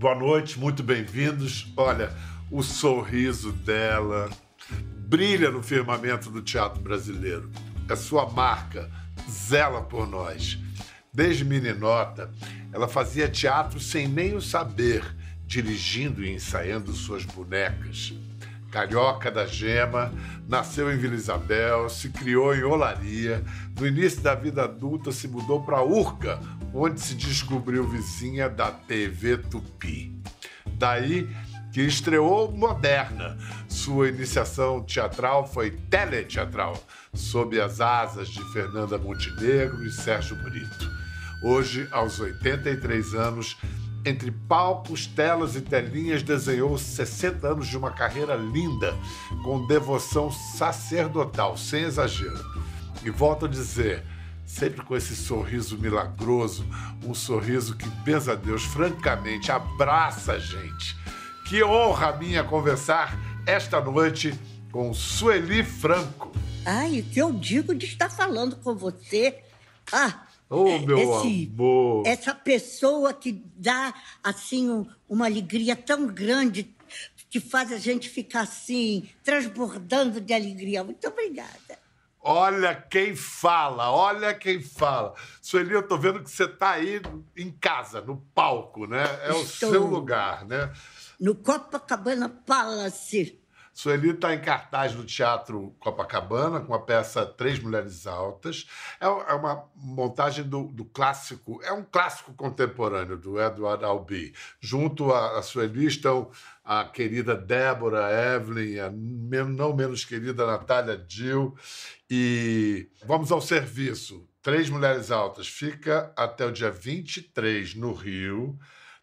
Boa noite, muito bem-vindos. Olha, o sorriso dela brilha no firmamento do teatro brasileiro. É sua marca, zela por nós. Desde meninota, ela fazia teatro sem nem o saber, dirigindo e ensaiando suas bonecas. Carioca da Gema, nasceu em Vila Isabel, se criou em Olaria. No início da vida adulta, se mudou para Urca, onde se descobriu vizinha da TV Tupi. Daí que estreou Moderna. Sua iniciação teatral foi teleteatral, sob as asas de Fernanda Montenegro e Sérgio Brito. Hoje, aos 83 anos, entre palcos, telas e telinhas, desenhou 60 anos de uma carreira linda, com devoção sacerdotal, sem exagero. E volto a dizer, sempre com esse sorriso milagroso, um sorriso que, benza a Deus, francamente abraça a gente. Que honra minha conversar esta noite com Sueli Franco. Ai, o que eu digo de estar falando com você? Ah, Oh, meu esse, amor! Essa pessoa que dá, assim, um, uma alegria tão grande, que faz a gente ficar assim, transbordando de alegria. Muito obrigada. Olha quem fala, olha quem fala. Sueli, eu tô vendo que você tá aí em casa, no palco, né? É Estou o seu lugar, né? No Copacabana Palace. Sueli está em cartaz no Teatro Copacabana com a peça Três Mulheres Altas. É, é uma montagem do, do, clássico, é um clássico contemporâneo do Edward Albee. Junto a, Sueli estão a querida Débora Evelyn, a não menos querida Natália Dill. E vamos ao serviço. Três Mulheres Altas fica até o dia 23 no Rio.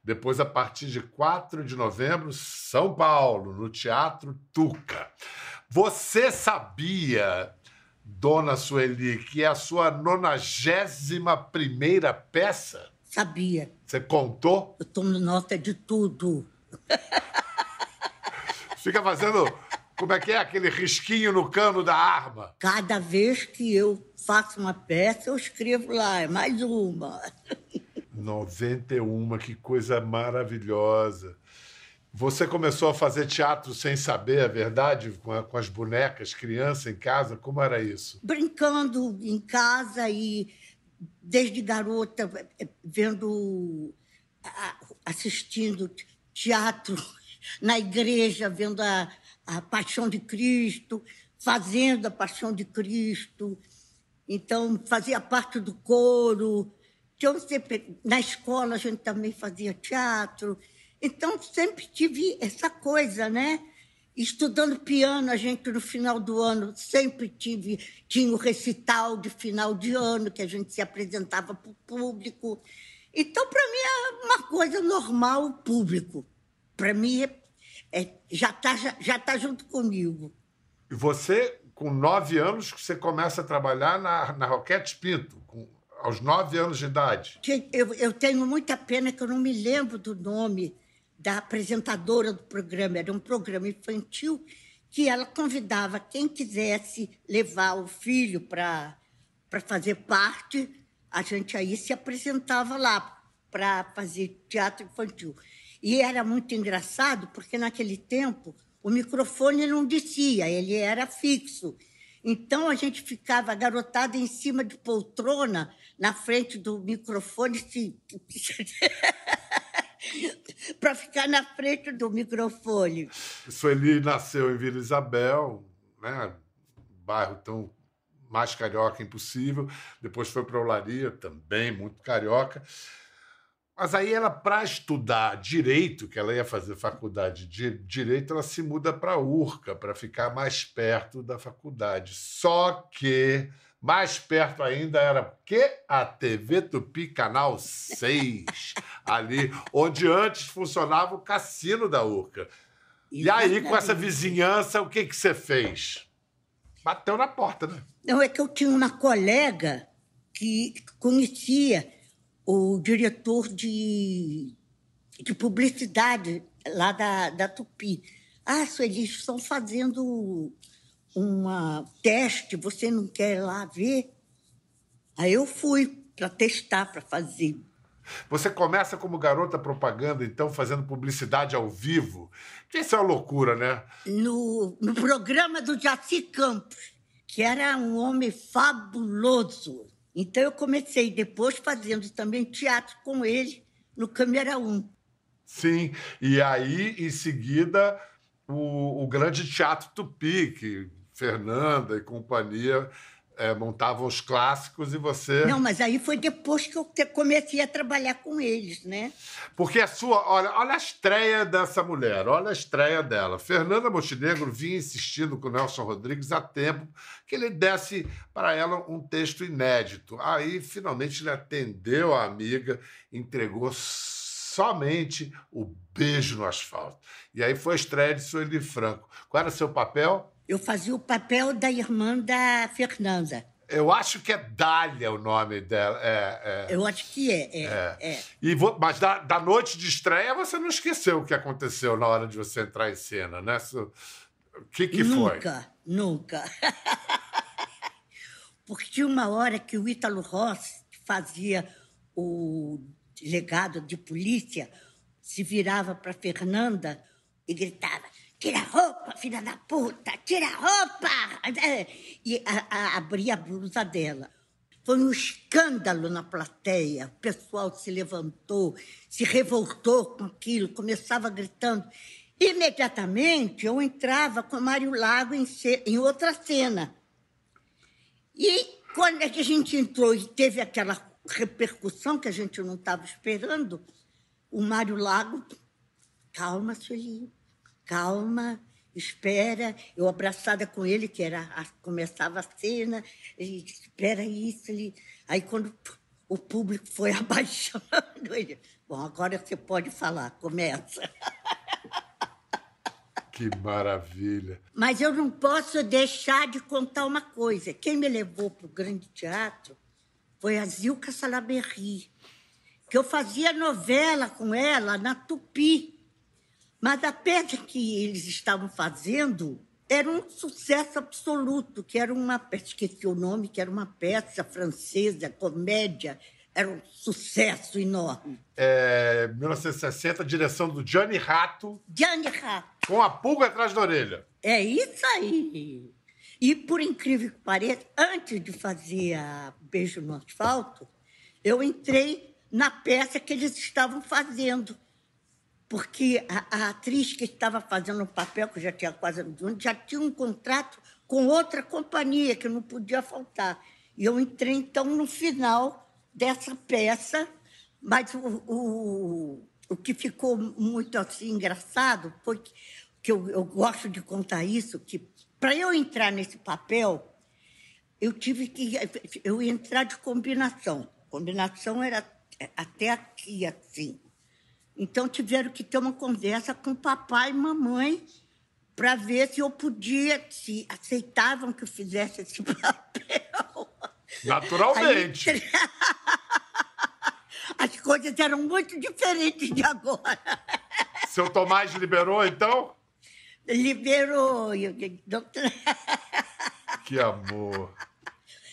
Depois, a partir de 4 de novembro, São Paulo, no Teatro Tuca. Você sabia, dona Sueli, que é a sua 91 primeira peça? Sabia. Você contou? Eu tomo nota de tudo. Fica fazendo. Como é que é aquele risquinho no cano da arma? Cada vez que eu faço uma peça, eu escrevo lá, é mais uma. 91, que coisa maravilhosa. Você começou a fazer teatro sem saber a verdade, com, a, com as bonecas, criança em casa? Como era isso? Brincando em casa e, desde garota, vendo, assistindo teatro na igreja, vendo a, a Paixão de Cristo, fazendo a Paixão de Cristo. Então, fazia parte do coro, que sempre, na escola a gente também fazia teatro, então sempre tive essa coisa, né? Estudando piano, a gente no final do ano sempre tive, tinha o recital de final de ano, que a gente se apresentava para o público. Então, para mim, é uma coisa normal o público. Para mim, é, é, já está já, já tá junto comigo. E você, com nove anos, você começa a trabalhar na, na Roquete Pinto, aos nove anos de idade? Eu, eu tenho muita pena que eu não me lembro do nome da apresentadora do programa. Era um programa infantil que ela convidava quem quisesse levar o filho para fazer parte. A gente aí se apresentava lá para fazer teatro infantil. E era muito engraçado, porque naquele tempo o microfone não descia, ele era fixo. Então a gente ficava garotada em cima de poltrona, na frente do microfone, se... para ficar na frente do microfone. Sueli nasceu em Vila Isabel, né? bairro tão mais carioca impossível. Depois foi para Olaria, também muito carioca. Mas aí ela, para estudar direito, que ela ia fazer faculdade de direito, ela se muda para Urca, para ficar mais perto da faculdade. Só que mais perto ainda era que a TV Tupi Canal 6, ali onde antes funcionava o cassino da Urca. E aí, com essa vizinhança, o que, que você fez? Bateu na porta, né? Não, é que eu tinha uma colega que conhecia o diretor de, de publicidade lá da, da Tupi. Ah, eles estão fazendo um teste, você não quer ir lá ver? Aí eu fui para testar, para fazer. Você começa como garota propaganda, então, fazendo publicidade ao vivo. Isso é uma loucura, né? No, no programa do Jaci Campos, que era um homem fabuloso. Então, eu comecei depois fazendo também teatro com ele no Câmera 1. Sim, e aí, em seguida, o, o Grande Teatro Tupi, que Fernanda e companhia é, montavam os clássicos e você. Não, mas aí foi depois que eu comecei a trabalhar com eles, né? Porque a sua. Olha, olha a estreia dessa mulher, olha a estreia dela. Fernanda Montenegro vinha insistindo com o Nelson Rodrigues há tempo que ele desse para ela um texto inédito. Aí, finalmente, ele atendeu a amiga, entregou somente o beijo no asfalto. E aí foi a estreia de Sueli Franco. Qual era o seu papel? Eu fazia o papel da irmã da Fernanda. Eu acho que é Dália o nome dela. É, é. Eu acho que é. é, é. é. E vo... Mas da, da, noite de estreia você não esqueceu o que aconteceu na hora de você entrar em cena, né? O que, que nunca, foi? Nunca, nunca. Porque tinha uma hora que o Ítalo Rossi fazia o delegado de polícia se virava para Fernanda e gritava: Tira a roupa, filha da puta! Tira a roupa! E a, a, abria a blusa dela. Foi um escândalo na plateia. O pessoal se levantou, se revoltou com aquilo, começava gritando. Imediatamente eu entrava com Mário Lago em, em outra cena. E quando a gente entrou e teve aquela repercussão que a gente não estava esperando, o Mário Lago, calma, Sueli, calma, espera. Eu abraçada com ele, que era a, começava a cena, ele espera isso. Ele... Aí quando o público foi abaixando, ele, bom, agora você pode falar, começa. Que maravilha! Mas eu não posso deixar de contar uma coisa. Quem me levou para o grande teatro foi a Zilka Salaberry, que eu fazia novela com ela na Tupi. Mas a peça que eles estavam fazendo era um sucesso absoluto, que era uma, esqueci o nome, que era uma peça francesa, comédia, era um sucesso enorme. É, 1960, direção do Gianni Rato. Gianni Rato. Com a pulga atrás da orelha. É isso aí. E, por incrível que pareça, antes de fazer a Beijo no Asfalto, eu entrei na peça que eles estavam fazendo. Porque a, a atriz que estava fazendo o papel, que já tinha quase já tinha um contrato com outra companhia, que não podia faltar. E eu entrei, então, no final dessa peça, mas o, o, o que ficou muito assim engraçado foi que, que eu, eu gosto de contar isso, que para eu entrar nesse papel, eu tive que eu entrar de combinação. Combinação era até aqui, assim. Então tiveram que ter uma conversa com papai e mamãe para ver se eu podia, se aceitavam que eu fizesse esse papel. Naturalmente. Aí, as coisas eram muito diferentes de agora. Seu Tomás liberou, então? liberou. Que amor.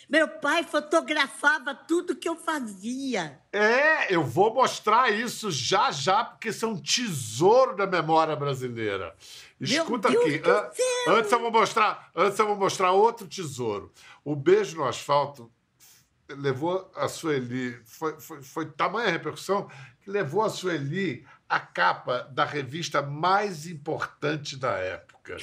Meu pai fotografava tudo que eu fazia. É, eu vou mostrar isso já já, porque isso é um tesouro da memória brasileira. Escuta aqui. Antes eu vou mostrar, antes eu vou mostrar outro tesouro. O beijo no asfalto levou a Sueli, foi, foi, foi tamanha repercussão que levou a Sueli a capa da revista mais importante da época,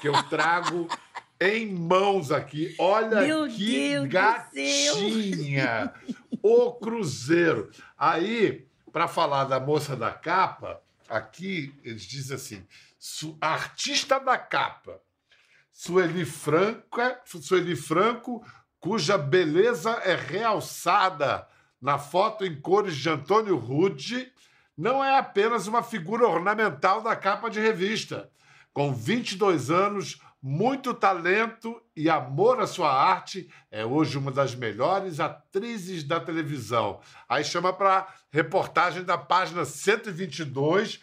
que eu trago em mãos aqui. Olha Meu que Deus gatinha! O Cruzeiro. Aí, para falar da moça da capa, aqui eles dizem assim: artista da capa, Sueli Franca, Sueli Franco, cuja beleza é realçada na foto em cores de Antônio Rude não é apenas uma figura ornamental da capa de revista. Com 22 anos, muito talento e amor à sua arte, é hoje uma das melhores atrizes da televisão. Aí chama para reportagem da página 122,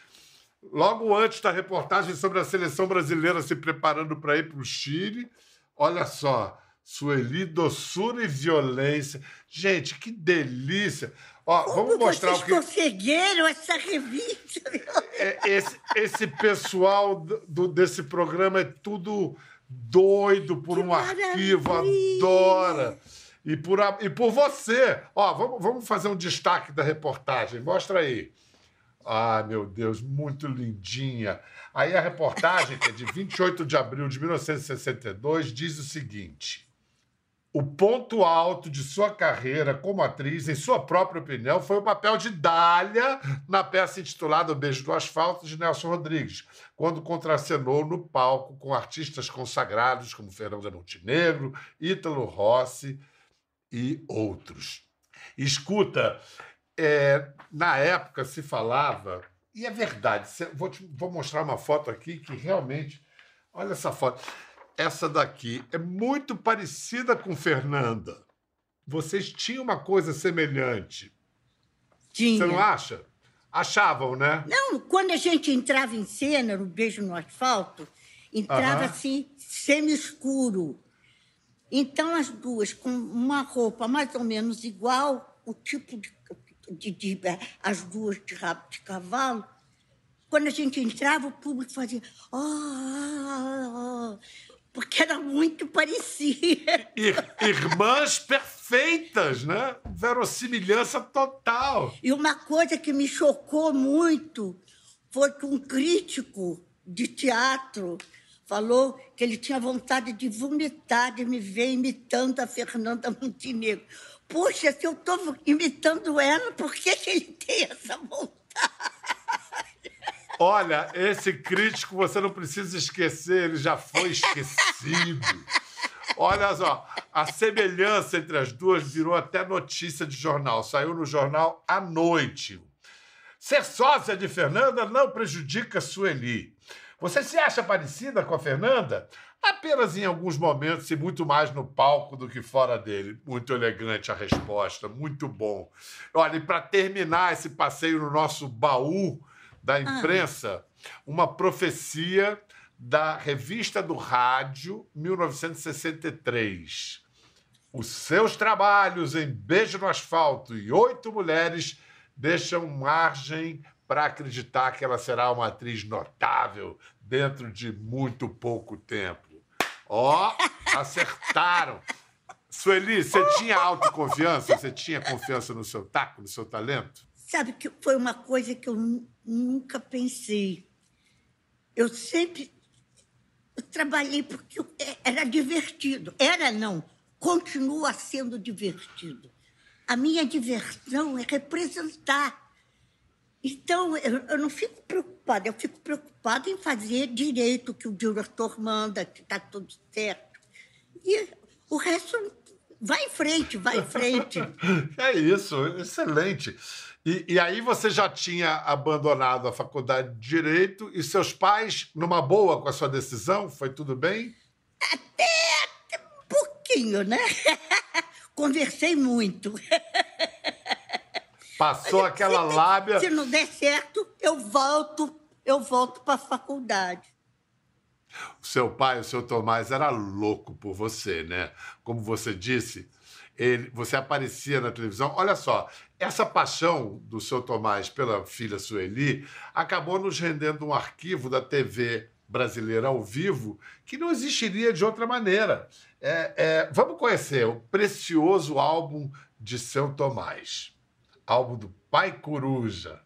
logo antes da reportagem sobre a seleção brasileira se preparando para ir para o Chile. Olha só, Sueli, doçura e violência. Gente, que delícia! Ó, Como vamos mostrar vocês o que. conseguiram essa revista? É, esse, esse pessoal do, desse programa é tudo doido por que um maravilha. arquivo, adora. E por, a, e por você. Ó, vamos, vamos fazer um destaque da reportagem. Mostra aí. Ah, meu Deus, muito lindinha. Aí a reportagem, que é de 28 de abril de 1962, diz o seguinte: o ponto alto de sua carreira como atriz, em sua própria opinião, foi o papel de Dália na peça intitulada O Beijo do Asfalto, de Nelson Rodrigues, quando contracenou no palco com artistas consagrados como Fernanda Montenegro, Ítalo Rossi e outros. Escuta, é, na época se falava, e é verdade, vou, te, vou mostrar uma foto aqui que realmente. Olha essa foto essa daqui é muito parecida com Fernanda. Vocês tinham uma coisa semelhante. Tinha. Você não acha? Achavam, né? Não, quando a gente entrava em cena, no Beijo no Asfalto, entrava assim, semi-escuro. Então, as duas, com uma roupa mais ou menos igual, o tipo de. de, de as duas de rabo de cavalo. Quando a gente entrava, o público fazia. Oh, oh, oh porque era muito parecida. Irmãs perfeitas, né? Verossimilhança total. E uma coisa que me chocou muito foi que um crítico de teatro falou que ele tinha vontade de vomitar, de me ver imitando a Fernanda Montenegro. Poxa, se eu estou imitando ela, por que, que ele tem essa vontade? Olha, esse crítico você não precisa esquecer, ele já foi esquecido. Olha só, a semelhança entre as duas virou até notícia de jornal. Saiu no jornal à noite. Ser sócia de Fernanda não prejudica Sueli. Você se acha parecida com a Fernanda? Apenas em alguns momentos e muito mais no palco do que fora dele. Muito elegante a resposta, muito bom. Olha, e para terminar esse passeio no nosso baú da ah. imprensa uma profecia da Revista do Rádio, 1963. Os seus trabalhos em Beijo no Asfalto e Oito Mulheres deixam margem para acreditar que ela será uma atriz notável dentro de muito pouco tempo. Ó, oh, acertaram! Sueli, você tinha autoconfiança? Você tinha confiança no seu taco, no seu talento? Sabe que foi uma coisa que eu nunca pensei. Eu sempre trabalhei porque era divertido. Era não, continua sendo divertido. A minha diversão é representar. Então, eu, eu não fico preocupada, eu fico preocupada em fazer direito o que o diretor manda, que está tudo certo. E o resto vai em frente, vai em frente. é isso, excelente. E, e, aí você já tinha abandonado a faculdade de Direito e seus pais, numa boa com a sua decisão, foi tudo bem? Até, até um pouquinho, né? Conversei muito. Passou aquela se, lábia. Se não der certo, eu volto, eu volto para a faculdade. O seu pai, o seu Tomás, era louco por você, né? Como você disse, ele, você aparecia na televisão. Olha só, essa paixão do seu Tomás pela filha Sueli acabou nos rendendo um arquivo da TV brasileira ao vivo que não existiria de outra maneira. É, é, vamos conhecer o precioso álbum de seu Tomás, álbum do Pai Coruja.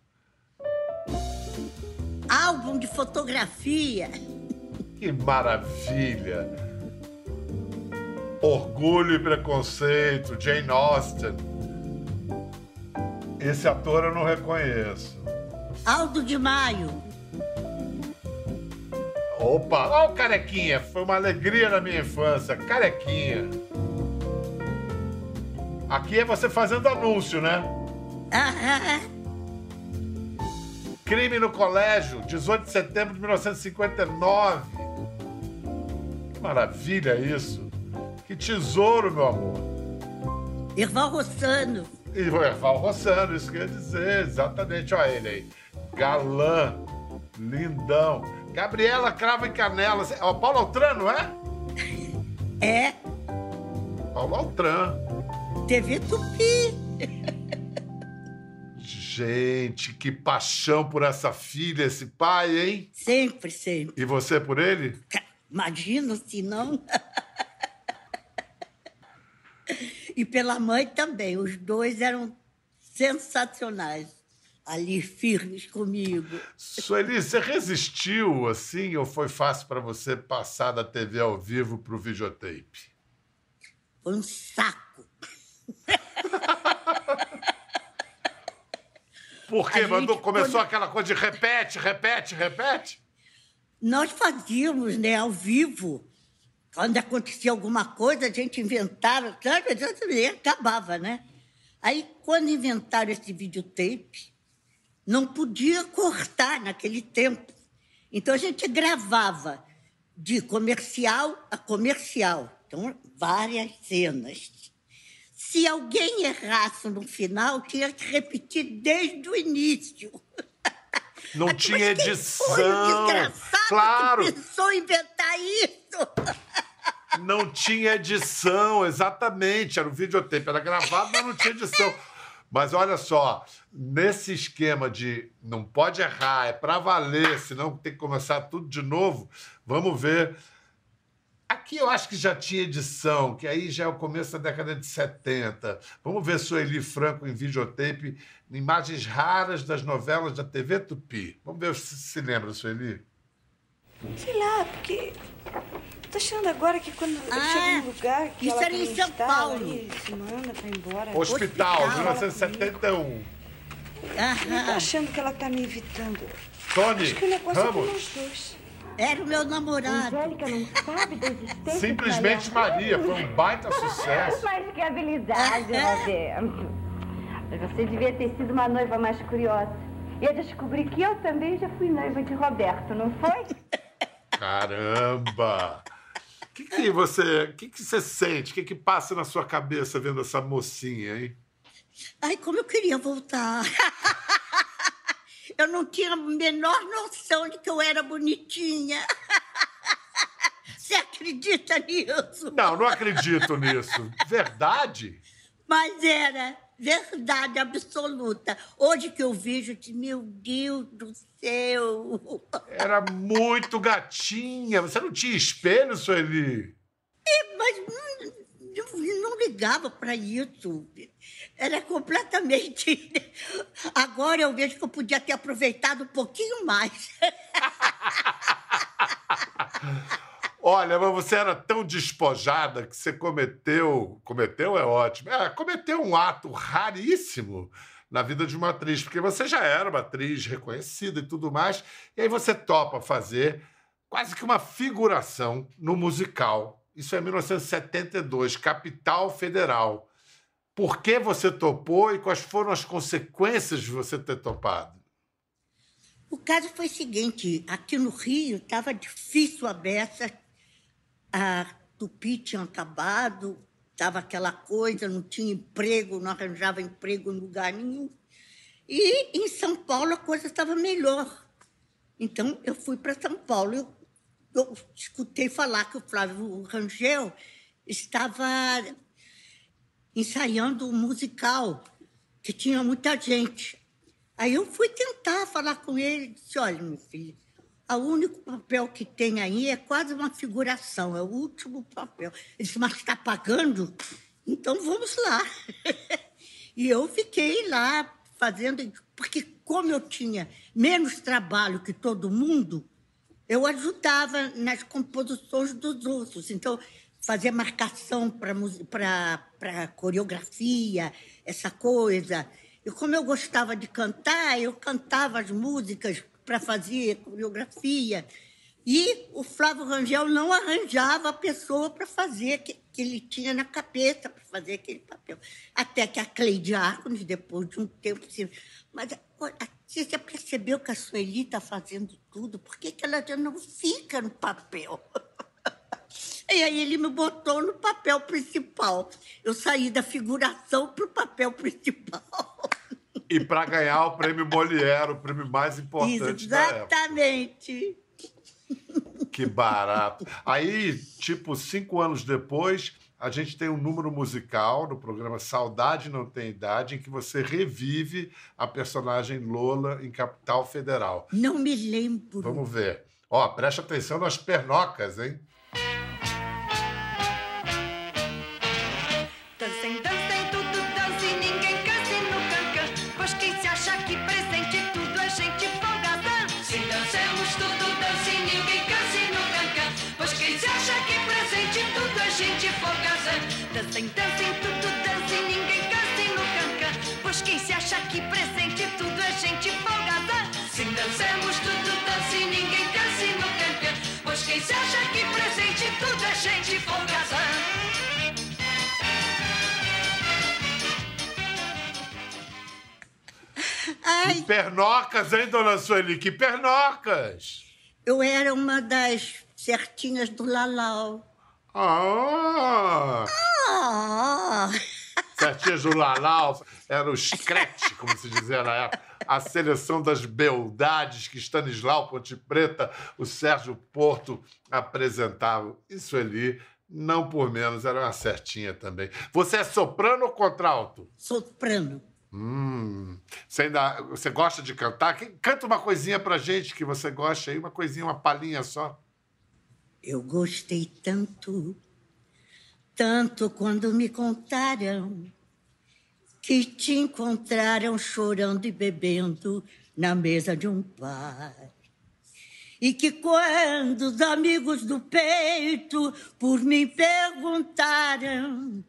Álbum de fotografia. Que maravilha! Orgulho e Preconceito, Jane Austen. Esse ator eu não reconheço. Aldo de Maio. Opa, olha o Carequinha. Foi uma alegria na minha infância. Carequinha. Aqui é você fazendo anúncio, né? Crime no Colégio, 18 de setembro de 1959. Que maravilha isso. Que tesouro, meu amor. Irval Rossano. Irval Rossano, isso quer dizer, exatamente. Olha ele aí. Galã, lindão. Gabriela Crava e Canela. Ó, Paulo Altrano, é? É. Paulo Altran. TV Tupi. Gente, que paixão por essa filha, esse pai, hein? Sempre, sempre. E você por ele? Imagina se não. e pela mãe também. Os dois eram sensacionais. Ali, firmes comigo. Sueli, você resistiu assim ou foi fácil para você passar da TV ao vivo para o videotape? Foi um saco. Por quê? Mandou, começou quando... aquela coisa de repete, repete, repete? Nós fazíamos, né, ao vivo. Quando acontecia alguma coisa, a gente inventava, e acabava, né? Aí, quando inventaram esse videotape, não podia cortar naquele tempo. Então, a gente gravava de comercial a comercial. Então, várias cenas. Se alguém errasse no final, tinha que repetir desde o início. Não tinha edição. Foi desgraçado claro. que pensou em inventar isso. Não tinha edição, exatamente. Era um videotape, era gravado, mas não tinha edição. Mas olha só, nesse esquema de não pode errar, é para valer, senão tem que começar tudo de novo. Vamos ver Aqui eu acho que já tinha edição, que aí já é o começo da década de 70. Vamos ver Sueli Franco em videotape, imagens raras das novelas da TV Tupi. Vamos ver se se lembra, Sueli. Sei lá, porque tô achando agora que quando ah, eu chego num lugar que isso ela era em São Paulo. Aí, se manda pra ir embora. Hospital, Hospital 1971. Aham. Eu tô achando que ela tá me evitando. Tony, Acho que o negócio Ramos. é com nós dois. Era o meu namorado. Angélica não sabe da existência Simplesmente Maria, foi um baita sucesso. Mas que habilidade, Roberto. Você devia ter sido uma noiva mais curiosa. E eu descobri que eu também já fui noiva de Roberto, não foi? Caramba! O que, que você, que, que você sente? O que, que passa na sua cabeça vendo essa mocinha, hein? Ai, como eu queria voltar. Eu não tinha a menor noção de que eu era bonitinha. Você acredita nisso? Não, não acredito nisso. Verdade? Mas era verdade absoluta. Hoje que eu vejo, de meu Deus do céu. Era muito gatinha. Você não tinha espelho, Sueli? É, mas não, não ligava para isso. Era completamente. Agora eu vejo que eu podia ter aproveitado um pouquinho mais. Olha, mas você era tão despojada que você cometeu. Cometeu é ótimo. É, cometeu um ato raríssimo na vida de uma atriz, porque você já era uma atriz reconhecida e tudo mais, e aí você topa fazer quase que uma figuração no musical. Isso é 1972, Capital Federal. Por que você topou e quais foram as consequências de você ter topado? O caso foi o seguinte: aqui no Rio estava difícil a beça, a Tupi tinha acabado, estava aquela coisa, não tinha emprego, não arranjava emprego em lugar nenhum. E em São Paulo a coisa estava melhor. Então eu fui para São Paulo. Eu, eu escutei falar que o Flávio Rangel estava ensaiando um musical, que tinha muita gente. Aí eu fui tentar falar com ele, disse, olha, meu filho, o único papel que tem aí é quase uma figuração, é o último papel. Ele disse, mas está pagando? Então vamos lá. e eu fiquei lá fazendo, porque como eu tinha menos trabalho que todo mundo, eu ajudava nas composições dos outros. Então, fazer marcação para coreografia, essa coisa. E como eu gostava de cantar, eu cantava as músicas para fazer coreografia. E o Flávio Rangel não arranjava a pessoa para fazer, que, que ele tinha na cabeça para fazer aquele papel. Até que a Cleide Arcones, depois de um tempo, disse, mas você já percebeu que a Sueli está fazendo tudo? Por que, que ela já não fica no papel? E aí ele me botou no papel principal. Eu saí da figuração para o papel principal. E para ganhar o prêmio Molière, o prêmio mais importante Exatamente. Que barato. Aí, tipo, cinco anos depois, a gente tem um número musical no programa Saudade Não Tem Idade, em que você revive a personagem Lola em Capital Federal. Não me lembro. Vamos ver. Ó, preste atenção nas pernocas, hein? Gente folga Dancem, dancem, tudo dance, ninguém canse no cancan. Pois quem se acha aqui presente, tudo a gente folga Se dancemos, tudo dance, ninguém canse no cancan. Pois quem se acha aqui presente, tudo a gente folga Ai, Que pernocas, hein, dona Sueli? Que pernocas! eu era uma das certinhas do Lalau. Ah! Ah! Certinhas do Lalau, era o scratch, como se dizia na época. A seleção das beldades que Stanislau Ponte Preta, o Sérgio Porto apresentavam. E Sueli, não por menos, era uma certinha também. Você é soprano ou contralto? Soprano. Hum, você ainda você gosta de cantar? Canta uma coisinha pra gente que você gosta aí, uma coisinha, uma palhinha só. Eu gostei tanto, tanto quando me contaram que te encontraram chorando e bebendo na mesa de um bar. E que quando os amigos do peito por mim perguntaram,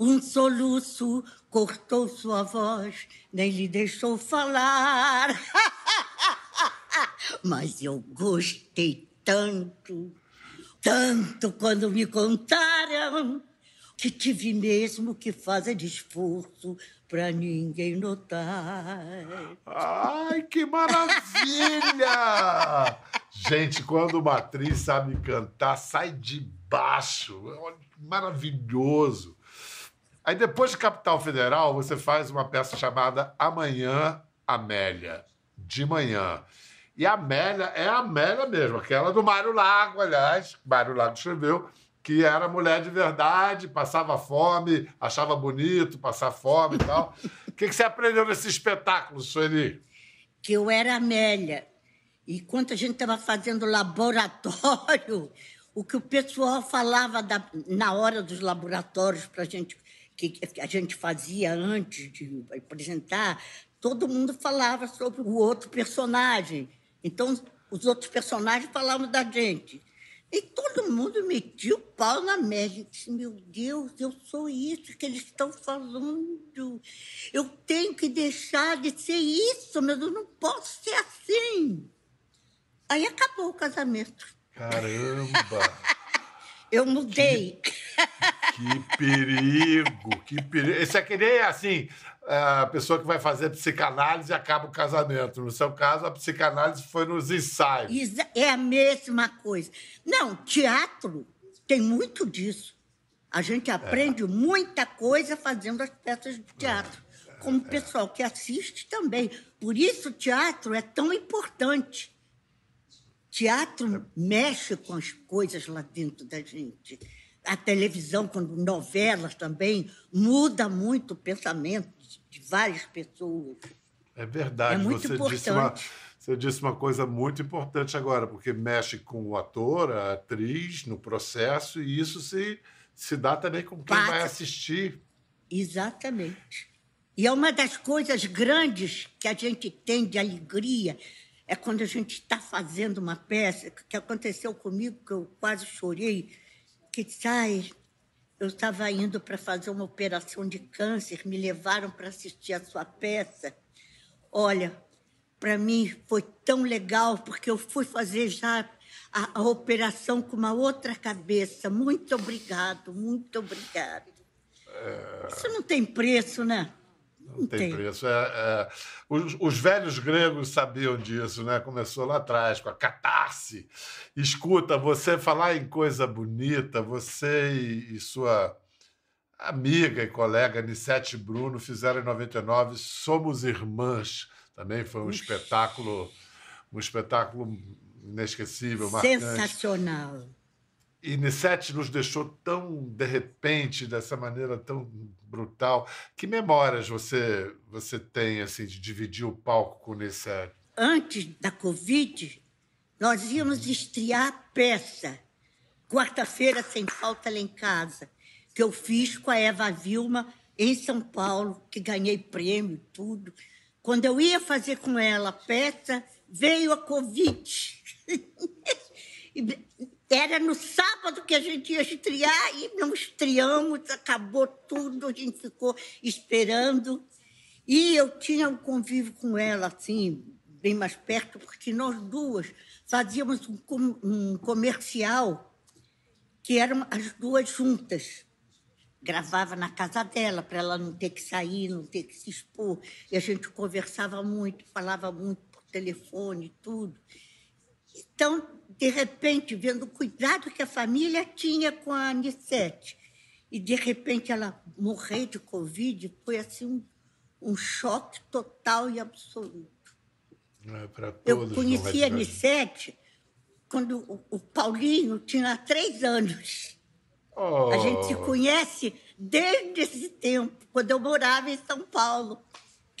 um soluço cortou sua voz, nem lhe deixou falar. Mas eu gostei tanto, tanto quando me contaram que tive mesmo que fazer esforço para ninguém notar. Ai, que maravilha! Gente, quando uma atriz sabe cantar, sai de baixo. Olha, Maravilhoso. Aí depois de Capital Federal, você faz uma peça chamada Amanhã, Amélia. De manhã. E a Amélia é a Amélia mesmo, aquela do Mário Lago, aliás. Mário Lago escreveu que era mulher de verdade, passava fome, achava bonito passar fome e tal. O que, que você aprendeu nesse espetáculo, Sueli? que eu era Amélia. E enquanto a gente estava fazendo laboratório, o que o pessoal falava da- na hora dos laboratórios para gente que, que a gente fazia antes de apresentar, todo mundo falava sobre o outro personagem. Então, os outros personagens falavam da gente. E todo mundo metia o pau na média. Eu disse, meu Deus, eu sou isso que eles estão falando. Eu tenho que deixar de ser isso, mas eu não posso ser assim. Aí acabou o casamento. Caramba! Eu mudei. Que perigo! Que perigo! Esse é que nem assim, a pessoa que vai fazer psicanálise e acaba o casamento. No seu caso, a psicanálise foi nos ensaios. É a mesma coisa. Não, teatro tem muito disso. A gente aprende muita coisa fazendo as peças de teatro. Como o pessoal que assiste também. Por isso o teatro é tão importante. Teatro mexe com as coisas lá dentro da gente. A televisão, quando novelas também, muda muito o pensamento de várias pessoas. É verdade. É muito você, disse uma, importante. você disse uma coisa muito importante agora, porque mexe com o ator, a atriz, no processo, e isso se, se dá também com quem Passa. vai assistir. Exatamente. E é uma das coisas grandes que a gente tem de alegria é quando a gente está fazendo uma peça, que aconteceu comigo, que eu quase chorei, que sai, eu estava indo para fazer uma operação de câncer, me levaram para assistir a sua peça. Olha, para mim foi tão legal, porque eu fui fazer já a, a operação com uma outra cabeça. Muito obrigado, muito obrigado. Isso não tem preço, né? Não tem preço. É, é, os, os velhos gregos sabiam disso, né? Começou lá atrás, com a catarse. Escuta, você falar em coisa bonita, você e, e sua amiga e colega Nissete Bruno fizeram em 99 Somos Irmãs. Também foi um espetáculo, um espetáculo inesquecível, marcante. Sensacional. E Nissete nos deixou tão de repente, dessa maneira tão brutal. Que memórias você você tem assim de dividir o palco com Nissete? Antes da Covid, nós íamos estrear a peça. Quarta-feira, sem falta, lá em casa. Que eu fiz com a Eva Vilma em São Paulo, que ganhei prêmio e tudo. Quando eu ia fazer com ela a peça, veio a Covid. Era no sábado que a gente ia estrear e não estreamos, acabou tudo, a gente ficou esperando. E eu tinha um convívio com ela, assim, bem mais perto, porque nós duas fazíamos um, com, um comercial que eram as duas juntas. Gravava na casa dela, para ela não ter que sair, não ter que se expor. E a gente conversava muito, falava muito por telefone tudo. Então, de repente, vendo o cuidado que a família tinha com a Anissete, e de repente ela morrer de Covid, foi assim um, um choque total e absoluto. É, Eu conheci a? Anissete quando o- o Paulinho tinha três anos. Oh, A gente se conhece desde esse tempo, quando eu morava em São Paulo,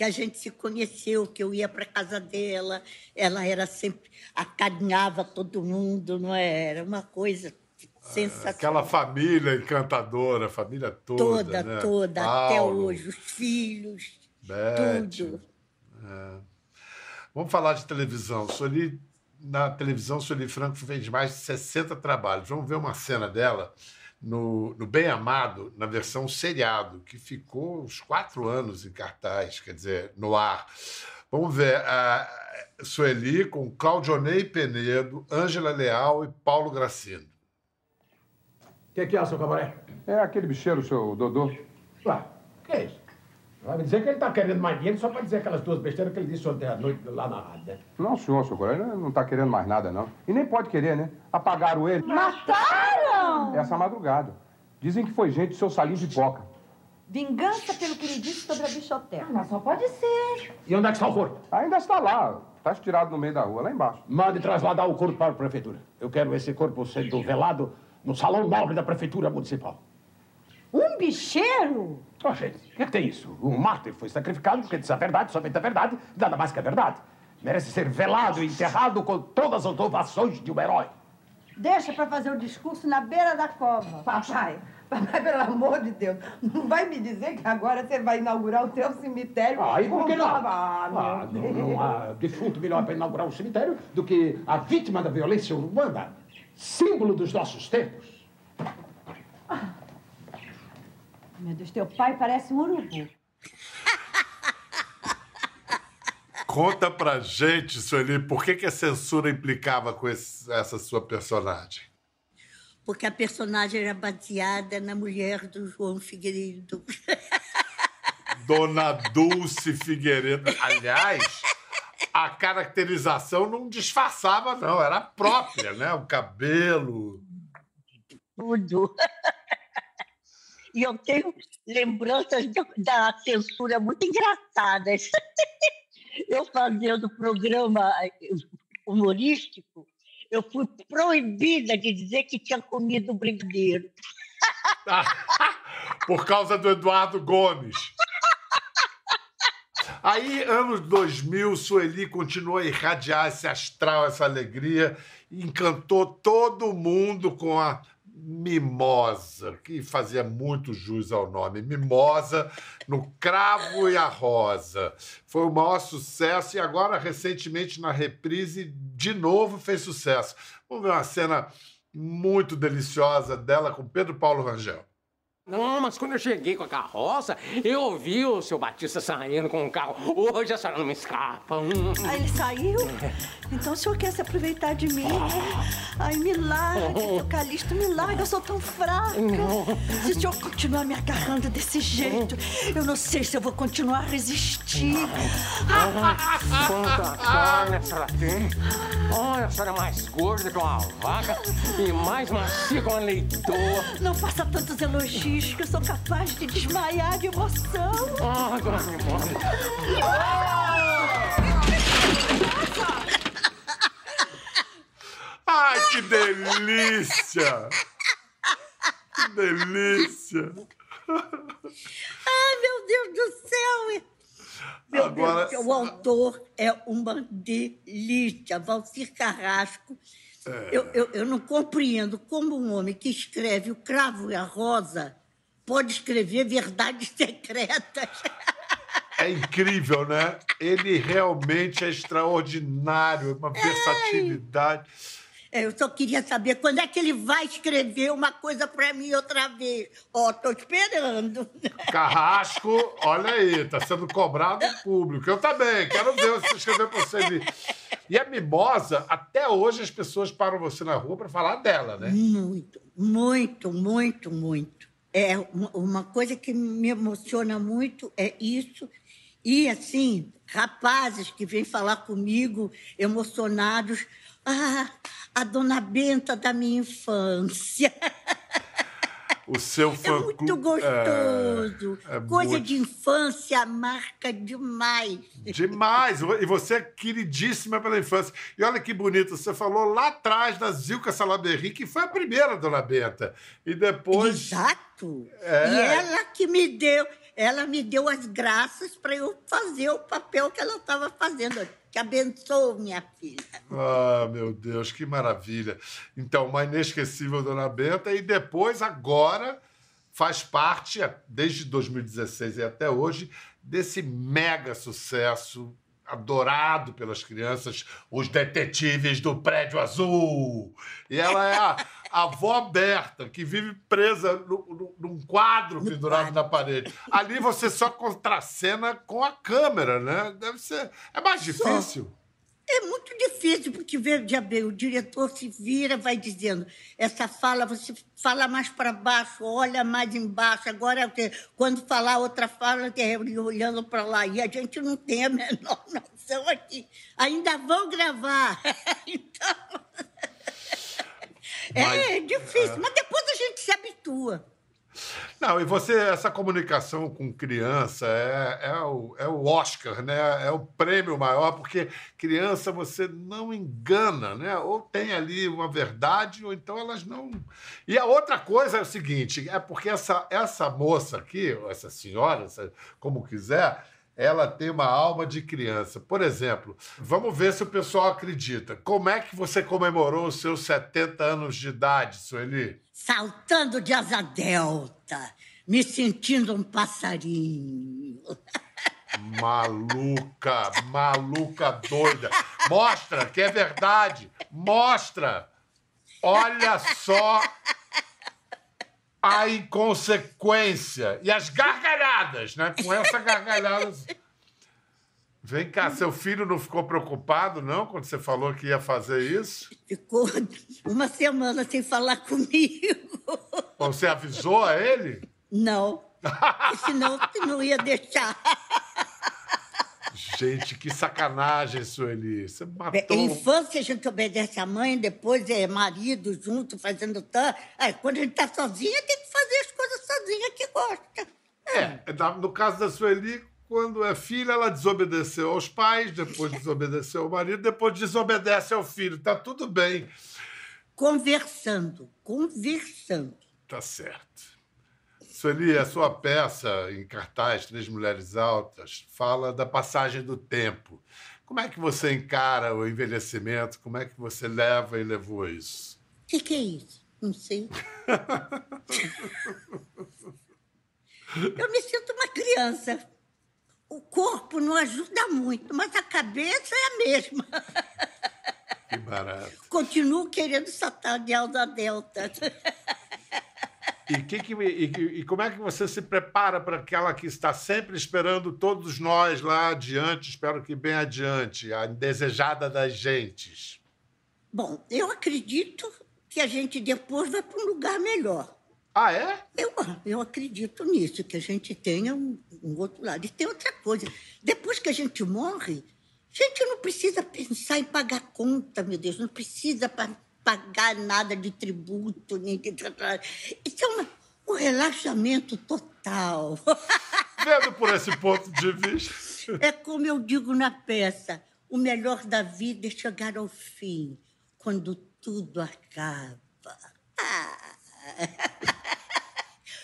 que a gente se conheceu, que eu ia para casa dela, ela era sempre acarinhava todo mundo, não é? Era uma coisa sensacional. Aquela família encantadora, a família toda. toda, né? toda, até hoje, os filhos, Beth. tudo. Vamos falar de televisão. Sueli, na televisão, Sueli Franco fez mais de 60 trabalhos. Vamos ver uma cena dela no, no Bem Amado, na versão seriado, que ficou uns quatro anos em cartaz, quer dizer, no ar. Vamos ver a Sueli com Claudionei Penedo, Ângela Leal e Paulo Gracino. O que, que é, seu cabaré? É aquele bicheiro, seu Dodô. Ué, o que é isso? Vai me dizer que ele tá querendo mais dinheiro só pra dizer aquelas duas besteiras que ele disse ontem à noite lá na rádio, né? Não, senhor, seu coronel, ele não tá querendo mais nada, não. E nem pode querer, né? Apagaram ele Mataram! Essa madrugada. Dizem que foi gente do seu salinho de pipoca. Vingança pelo que ele disse sobre a bichoteca. Mas só pode ser. E onde é que está o corpo? Ainda está lá, tá estirado no meio da rua, lá embaixo. Mande trasladar o corpo para a prefeitura. Eu quero esse corpo sendo velado no salão nobre da prefeitura municipal. Um bicheiro? Ó, gente, o que, é que tem isso? Um mártir foi sacrificado porque disse a verdade, somente a verdade, nada mais que a verdade. Merece ser velado e enterrado com todas as ovações de um herói. Deixa pra fazer o discurso na beira da cova. Papai, papai, pelo amor de Deus, não vai me dizer que agora você vai inaugurar o teu cemitério? Ah, e por que não? Ah, Ah, não, não há defunto melhor para inaugurar um cemitério do que a vítima da violência urbana, símbolo dos nossos tempos. Meu Deus, teu pai parece um urubu. Conta pra gente, Sueli, por que, que a censura implicava com esse- essa sua personagem? Porque a personagem era baseada na mulher do João Figueiredo. Dona Dulce Figueiredo. Aliás, a caracterização não disfarçava, não, era própria, né? O cabelo. tudo. E eu tenho lembranças da- da censura muito engraçadas. Eu fazendo programa eh, humorístico, eu fui proibida de dizer que tinha comido brigadeiro. Por causa do Eduardo Gomes. Aí, anos 2000, Sueli continuou a irradiar esse astral, essa alegria, encantou todo mundo com a Mimosa, que fazia muito jus ao nome. Mimosa no Cravo e a Rosa. Foi o maior sucesso e agora, recentemente, na reprise, de novo fez sucesso. Vamos ver uma cena muito deliciosa dela com Pedro Paulo Rangel. Não, mas quando eu cheguei com a carroça, eu ouvi o seu Batista saindo com o carro. Hoje a senhora não me escapa. Hum. Ah, ele saiu? Então o senhor quer se aproveitar de mim, né? Ai, me larga, seu Calixto, me larga, eu sou tão fraca. Se o senhor continuar me agarrando desse jeito, eu não sei se eu vou continuar a resistir. Quanta carne a senhora tem. Olha, a senhora é mais gorda que uma vaca e mais macia que uma leitoa. Não faça tantos elogios que eu sou capaz de desmaiar de emoção. Ah, dona Mimosa. Ai, que delícia! delícia! Ai, meu Deus do céu! Meu Agora- Deus, o autor é uma delícia. Valcir Carrasco. É. Eu, eu, eu não compreendo como um homem que escreve O Cravo e a Rosa pode escrever verdades secretas. É incrível, né? Ele realmente é extraordinário, uma versatilidade. É, Eu só queria saber quando é que ele vai escrever uma coisa para mim outra vez. Ó, tô esperando. Carrasco, olha aí, tá sendo cobrado em público. Eu também, quero ver você escrever pra você. E a Mimosa, até hoje as pessoas param você na rua pra falar dela, né? Muito, muito, muito, muito. É uma, coisa que me emociona muito é isso. E assim, rapazes que vêm falar comigo emocionados, ah, a dona Benta da minha infância. O seu É fã muito gostoso. É, é Coisa muito- de infância marca demais. Demais! E você é queridíssima pela infância. E olha que bonito, você falou lá atrás da Zilka Salaberry, que foi a primeira Dona Benta. E depois. Exato. É. E ela que me deu, ela me deu as graças para eu fazer o papel que ela estava fazendo. Que abençoou minha filha. Ah, meu Deus, que maravilha. Então, uma inesquecível Dona Benta, e depois, agora, faz parte, desde 2016 e até hoje, desse mega sucesso adorado pelas crianças, os detetives do Prédio Azul. E ela é a, a avó Berta, que vive presa no- no- num quadro pendurado na parede. Ali você só contracena com a câmera, né? Deve ser. É mais difícil. É muito difícil, porque veja bem, o diretor se vira, vai dizendo, essa fala, você fala mais para baixo, olha mais embaixo, agora você- quando falar outra fala, é olhando para lá. E a gente não tem a menor noção aqui. Ainda vão gravar. então. É Mas- difícil, é. mas depois a gente se habitua. Não, e você, essa comunicação com criança é, é, o, é o Oscar, né? É o prêmio maior, porque criança você não engana, né? Ou tem ali uma verdade, ou então elas não. E a outra coisa é o seguinte: é porque essa, essa moça aqui, ou essa senhora, essa- como quiser, ela tem uma alma de criança. Por exemplo, vamos ver se o pessoal acredita. Como é que você comemorou os seus 70 anos de idade, Sueli? Saltando de asa delta, me sentindo um passarinho. Maluca, maluca doida. Mostra que é verdade. Mostra. Olha só a inconsequência e as gargalhadas, né? Com essa gargalhada. Vem cá, seu filho não ficou preocupado, não, quando você falou que ia fazer isso? Ficou uma semana sem falar comigo. Você avisou a ele? Não. Senão não ia deixar. Gente, que sacanagem, Sueli. Você matou. Em infância a gente obedece à mãe, depois é marido junto, fazendo tan. Aí, quando a gente tá sozinha, tem que fazer as coisas sozinha que gosta. É, na- no caso da Sueli, quando é filha, ela desobedeceu aos pais, depois desobedeceu ao marido, depois desobedece ao filho. Tá tudo bem. Conversando, conversando. Tá certo. Sueli, a sua peça em cartaz, Três Mulheres Altas, fala da passagem do tempo. Como é que você encara o envelhecimento? Como é que você leva e levou isso? O que, que é isso? Não sei. Eu me sinto uma criança. O corpo não ajuda muito, mas a cabeça é a mesma. Que barato. Continuo querendo saltar de asa delta. E, que que- e e como é que você se prepara para aquela que está sempre esperando todos nós lá adiante, espero que bem adiante, a indesejada das gentes? Bom, eu acredito que a gente depois vai para um lugar melhor. Ah, é? Eu, eu acredito nisso, que a gente tenha um, um outro lado. E tem outra coisa: depois que a gente morre, a gente não precisa pensar em pagar conta, meu Deus, não precisa pa- pagar nada de tributo, nem de. Isso é um relaxamento total. Vendo por esse ponto de vista. É como eu digo na peça: o melhor da vida é chegar ao fim, quando tudo acaba.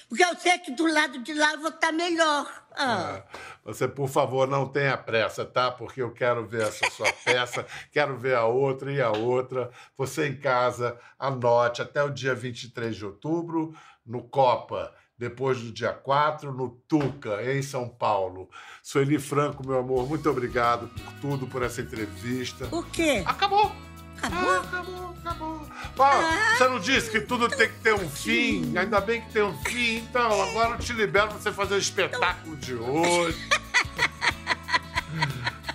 Porque eu sei que do lado de lá eu vou estar melhor. Ah. É. Você, por favor, não tenha pressa, tá? Porque eu quero ver essa sua peça, quero ver a outra e a outra. Você em casa, anote até o dia 23 de outubro, no Copa. Depois do dia 4, no Tuca, em São Paulo. Sueli Franco, meu amor, muito obrigado por tudo, por essa entrevista. O quê? Acabou! Acabou? Acabou, acabou. Ah, você não disse que tudo tem que ter um fim? Ainda bem que tem um fim. Então, agora eu te libero pra você fazer o espetáculo de hoje.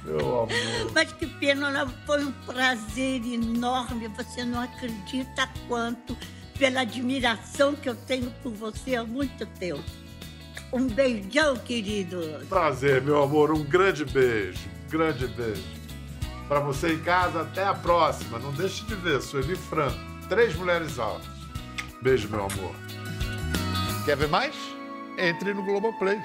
Meu amor. Mas que pena, foi um prazer enorme. Você não acredita quanto pela admiração que eu tenho por você há muito tempo. Um beijão, querido. Prazer, meu amor. Um grande beijo. Grande beijo. Pra você em casa, até a próxima. Não deixe de ver, Sueli Franco. Três mulheres altas. Beijo, meu amor. Quer ver mais? Entre no Globoplay.